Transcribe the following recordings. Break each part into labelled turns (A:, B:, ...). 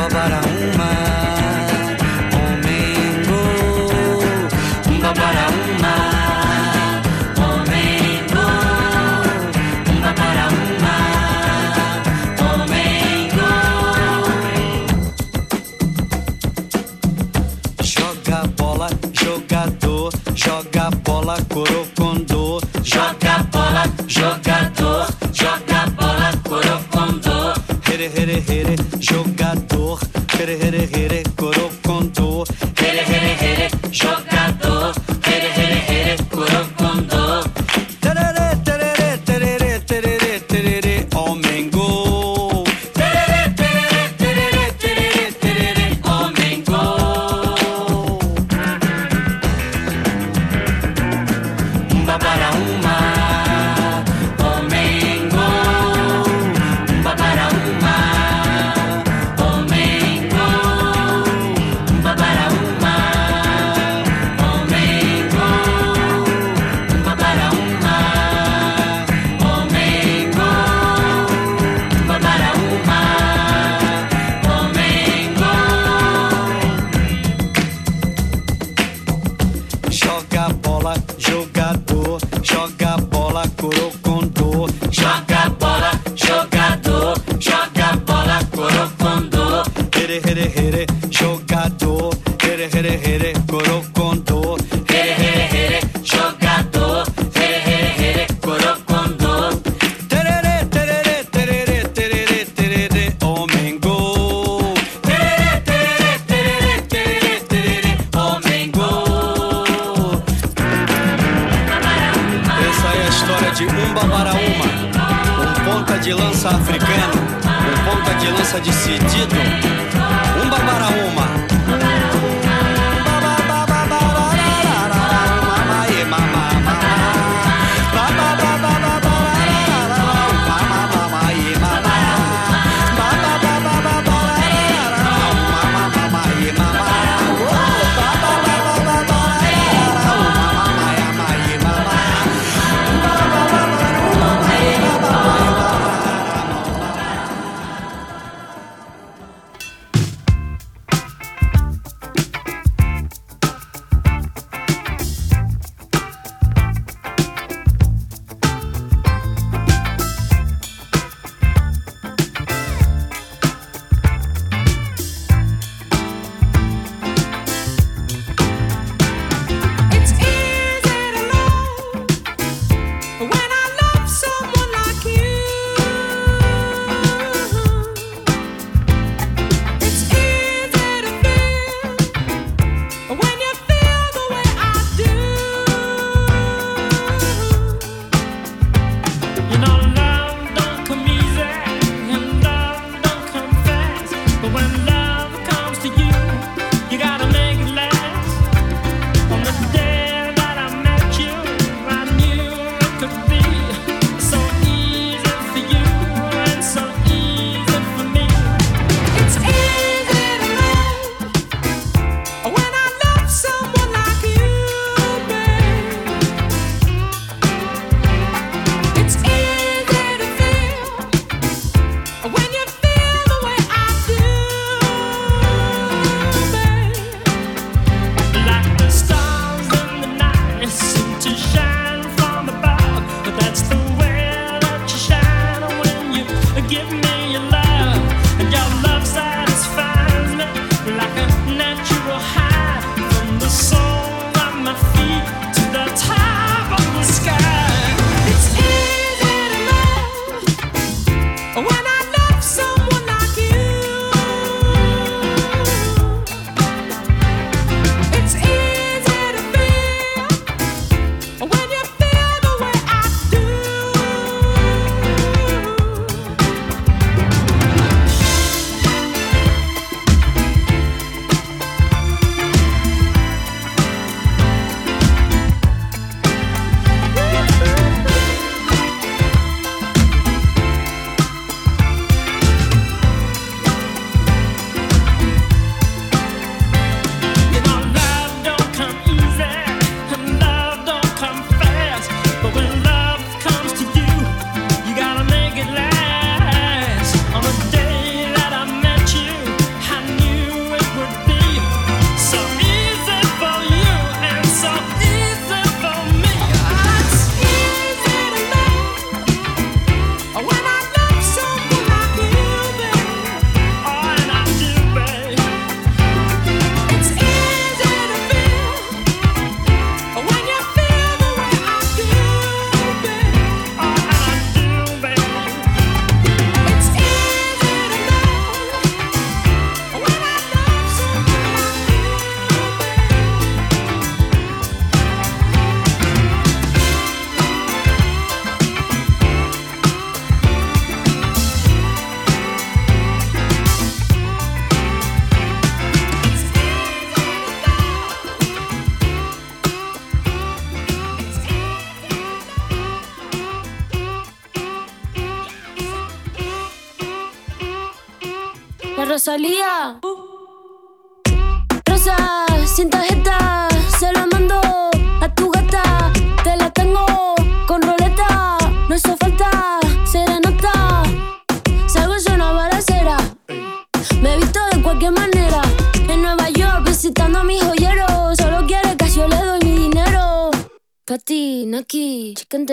A: umba bara uma, omengo, umba bara uma. joga bola, jogador, Joga bola, jogador, joga bola, corocondô. Here, here, here, jogador. hit it, hit it.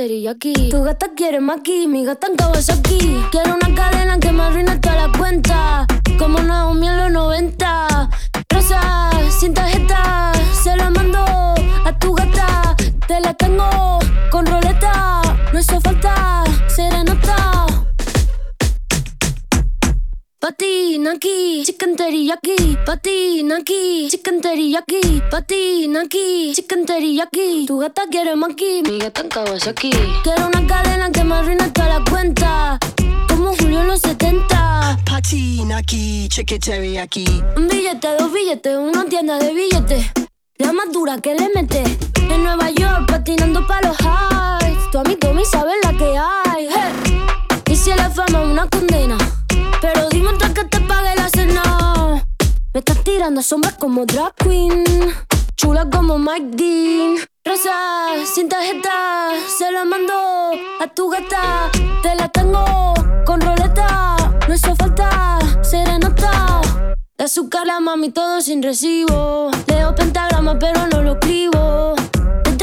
A: Tu gata quiere maki, mi gata en Kawasaki. Quiero una cadena que me arruine toda la cuenta. Como Naomi en los 90. Rosa, sin tarjeta, se la mando a tu gata. Te la tengo Pati, Naki, chicken teriyaki. Pati, Naki, chicken teriyaki. Pati, Naki, chicken teriyaki. Tu gata quiere maki, mi gata en Kawasaki. Quiero una cadena que me arruine toda la cuenta. Como Julio en los 70.
B: Pati, naki, chicken teriyaki.
A: Un billete, dos billetes, una tienda de billetes. La más dura que le mete. En Nueva York, patinando pa' los highs. Tu amigo me sabe la que hay. Hey. Y si la fama es una condena. Pero dime antes que te pague la cena. Me estás tirando sombras como drag queen. Chula como Mike Dean. Rosa, sin tarjeta, se la mando a tu gata. Te la tengo con roleta. No hizo falta serenata. De azúcar la mami todo sin recibo. Leo pentagrama pero no lo escribo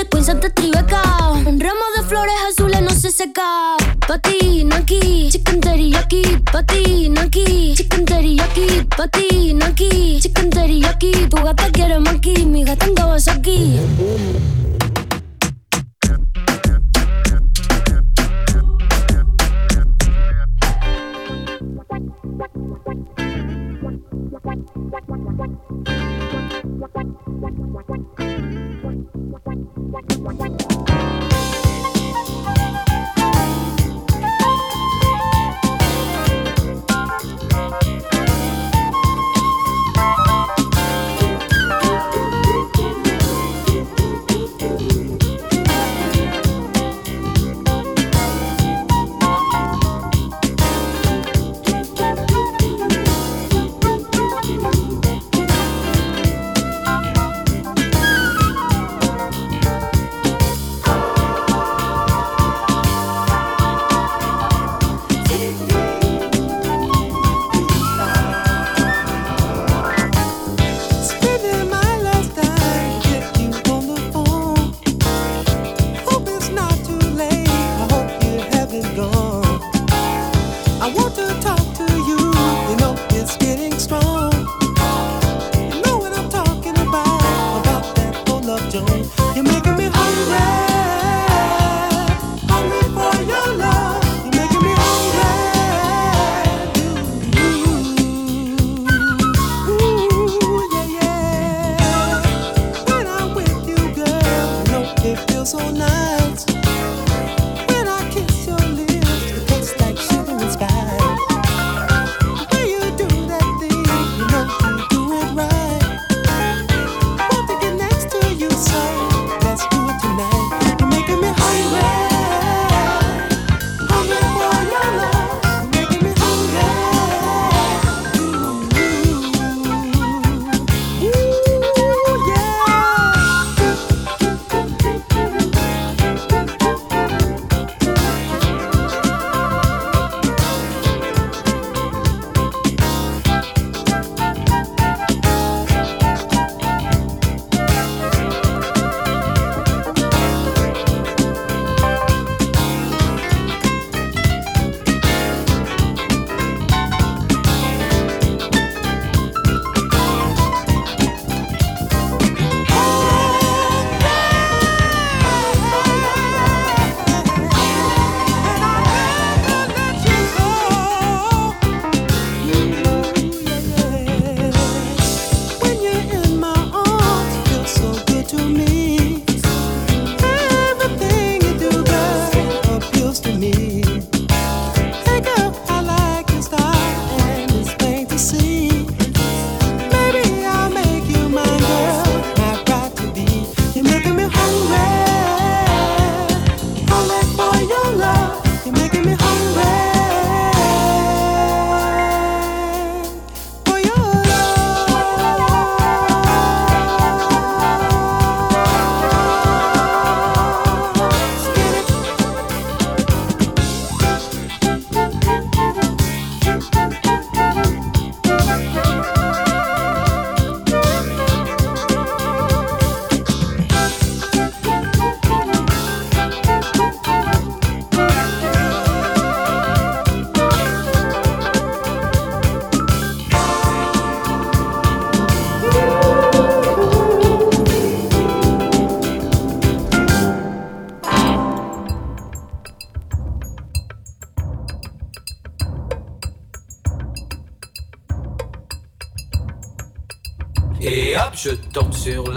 A: de Queens Tribeca. Un ramo de flores azules no se seca. Pa' ti, no aquí, chicken teriyaki. Pa' ti, no aquí, chicken teriyaki. Pa' aquí, chicken teriyaki. Tu gata quiere maki, mi gata en Kawasaki.
C: one.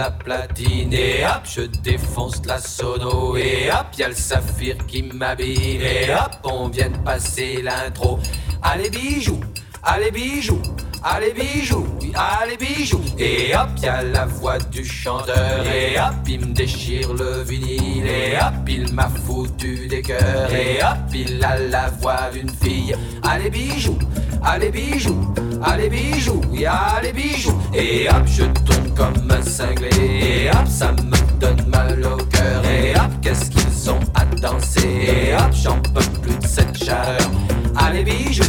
C: La platine. Et hop, je défonce la sono. Et hop, y'a le saphir qui m'habille. Et hop, on vient de passer l'intro. Allez, bijoux, allez, bijoux. Allez bijoux, allez bijoux Et hop, y'a la voix du chanteur Et hop, il me déchire le vinyle Et hop, il m'a foutu des cœurs Et hop, il a la voix d'une fille Allez bijoux, allez bijoux Allez bijoux, allez bijoux Et hop, je tourne comme un cinglé. Et hop, ça me donne mal au cœur. Et hop, qu'est-ce qu'ils ont à danser? Et hop, j'en peux plus de cette chaleur. Allez bijoux,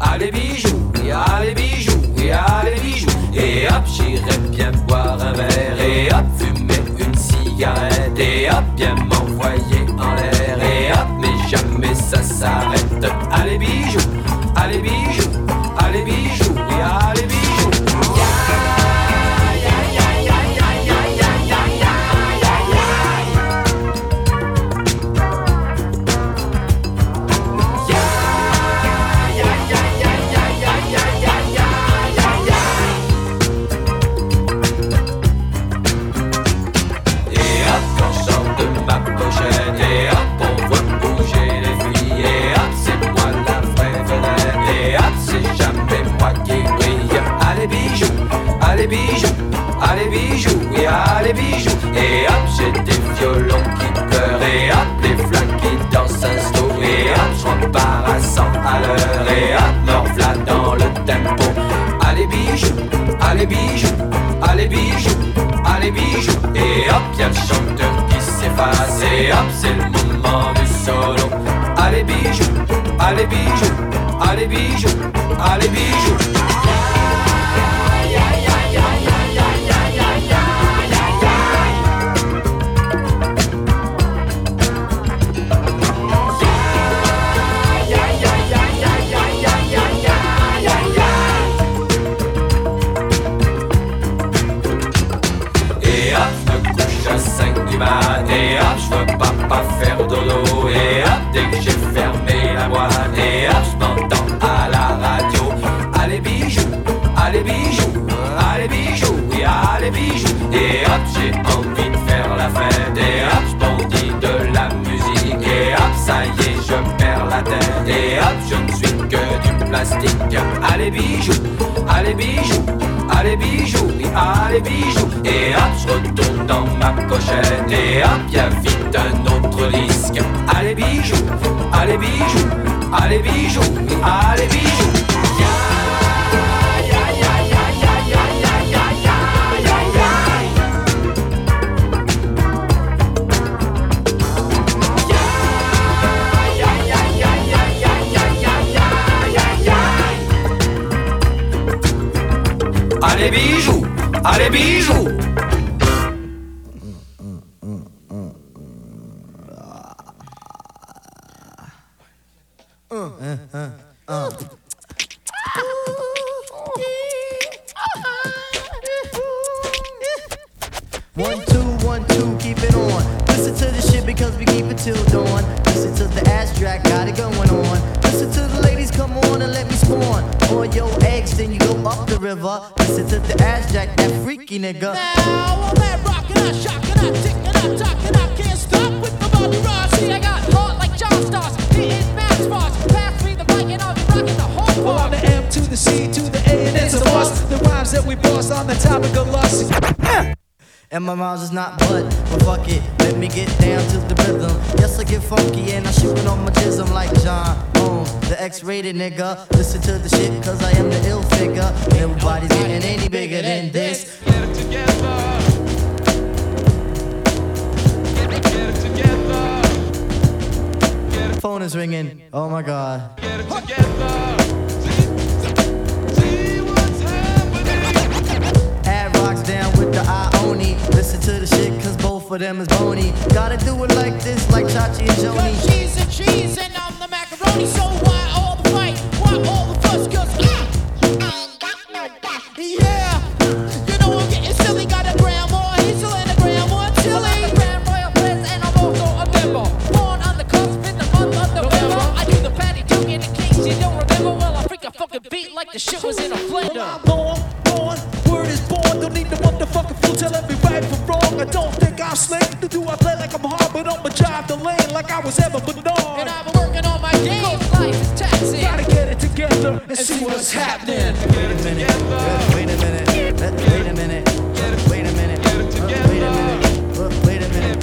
C: allez bijoux, allez bijoux allez bijoux Et hop j'irai bien boire un verre. Et hop fumer une cigarette. Et hop bien m'envoyer en l'air. Et hop mais jamais ça s'arrête. Allez bijoux, allez bijoux, allez bijoux allez bijoux, et allez bijoux. Et hop, j'ai des violons qui pleurent, et hop, les flaques qui dansent un slow. Et hop, je repars à 100 à l'heure, et hop, me dans le tempo. Allez bijoux, allez bijoux, allez bijoux, allez bijoux. Et hop, y'a le chanteur qui s'efface, et hop, c'est le moment du solo. Allez bijoux, allez bijoux, allez bijoux, allez bijoux. Et hop, je veux pas, pas faire dodo Et hop, dès que j'ai fermé la boîte Et hop, je m'entends à la radio. Allez bijoux, allez bijoux, allez bijoux Oui, allez bijoux Et hop, j'ai envie de faire la fête Et hop, je bondis de la musique Et hop, ça y est, je perds la tête Et hop, je ne suis que du plastique. Allez bijoux, allez bijoux allez bijoux, allez bijoux. Et hop, je retourne dans ma pochette. Et hop, y'a vite un autre disque. Allez bijoux, allez bijoux, allez bijoux, allez bijoux Allez,
D: bijou till dawn. Listen to the ass track, got it going on. Listen to the ladies, come on and let me spawn. All your eggs, then you go up the river. Listen to the ass jack, that freaky nigga.
E: Now I'm at rockin', I shockin', I tickin', I talkin', I can't stop with the Bobby Ross. See, I got heart like John Starks, hitting mass bars. Pass me the mic and I'll be rockin' the whole
F: Well,
E: part.
F: on the M to the C to the A and it's a must. The rhymes that we boss on the topic of lust.
D: And my rhymes is not but, but fuck it, let me get down to the rhythm. Yes, I get funky and I shoot it on my jism like John Holmes, the X-rated nigga. Listen to the shit cause I am the ill figure. Nobody's getting any bigger than this.
G: Get it together. Get it, get it together. Get it,
D: Phone is ringing, oh my god.
G: get it together.
D: Add down with the Ione. Listen to the shit cause both of them is bony. Gotta do it like this, like Chachi and
E: Cause
D: Joni.
E: cheese and cheese and I'm the macaroni. So why all the fight? Why all the fuss? Cause I, yeah, you know I'm getting silly. Got a grandma Hazel and a grandma Tilly. Grand Royal Bliss and I'm also a member. Born on the cusp in the month of November. I do the patty duke in the case you don't remember. Well, I freak a fucking beat like the shit was in a blender
F: motherfucking fool, tell every right from wrong. I don't think I'm slick, to do I play like I'm hard, but on my job the lane like I was ever Bernard.
E: And I've been working on my game, life is taxing.
F: Gotta get it together and, and see, see what's, happening.
D: Wait a minute. Wait a minute. Wait a minute. Wait a minute. Wait a minute. Wait a minute.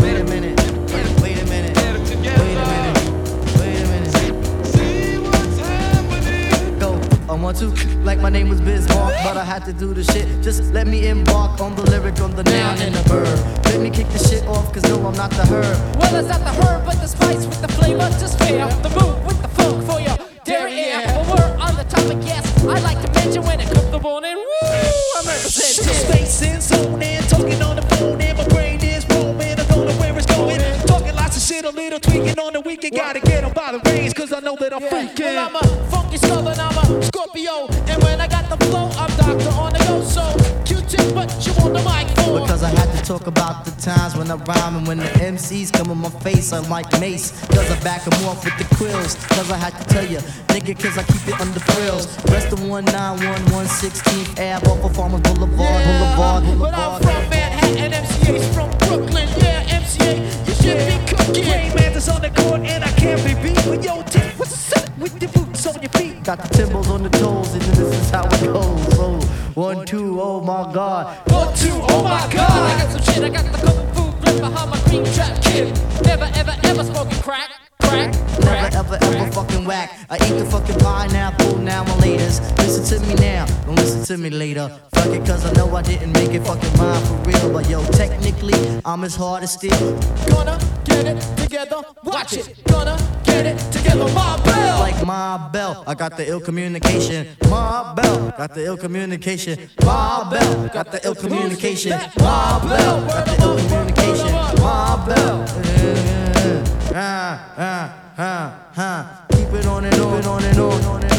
D: Wait a minute. Wait a minute. Wait a minute.
G: See what's happening.
D: Go. One, two like my name was Bismarck, but I had to do the shit. Just let me embark on the lyric, on the noun and the verb. Let me kick the shit off, cause no, I'm not the herb.
E: Well, it's not the herb, but the spice with the flavor. Just fair. The move with the funk for your derriere. Well, we're on the topic, yes. I like to mention when it comes to morning. Woo! I'm representing.
F: Space and zone and talking on the phone and my brain is roaming. I don't know where it's going. Talking lots of shit, a little tweaking on the weekend. Gotta get get 'em by the reins, cause I know that I'm freaking.
E: Well, I'm a funky southern, I'm a Scorpio. And when I got the flow, I'm doctor on the go. So, Q-Tip, what you on the mic for?
D: Because I had to talk about the times when I rhyme and when the MCs come in my face, I'm like Mace. Cause I back back 'em off with the quills. Cause I had to tell you, nigga, cause I keep it under frills. Rest of 191, 16th Ave off of Farmers Boulevard, Boulevard, Boulevard.
E: But I'm
D: Boulevard.
E: from Manhattan, MCA's from Brooklyn. Yeah, MCA, you should be cooking.
F: Rainman's on the court and I can't be beat. But yo,
D: Got the timbals on the toes, and this is how it goes. Oh, one, two, oh my god.
E: One, two, oh my god. I got some shit, I got the kung fu grip behind my green trap kid. Never, ever, ever smoking crack, crack, crack.
D: Never ever ever fucking whack. I eat the fucking pineapple now fool now, my laters. Listen to me now, to me later. Fuck it, cause I know I didn't make it fucking mine for real. But yo, technically, I'm as hard as steel.
E: Gonna get it together, watch it. Gonna get it together, my bell.
D: Like my bell, I got the ill communication. My bell, got the ill communication. My bell, got the ill communication. My bell, got the ill communication. My bell. Ah, ah, ah, ah. Keep it on and on, on and on and on,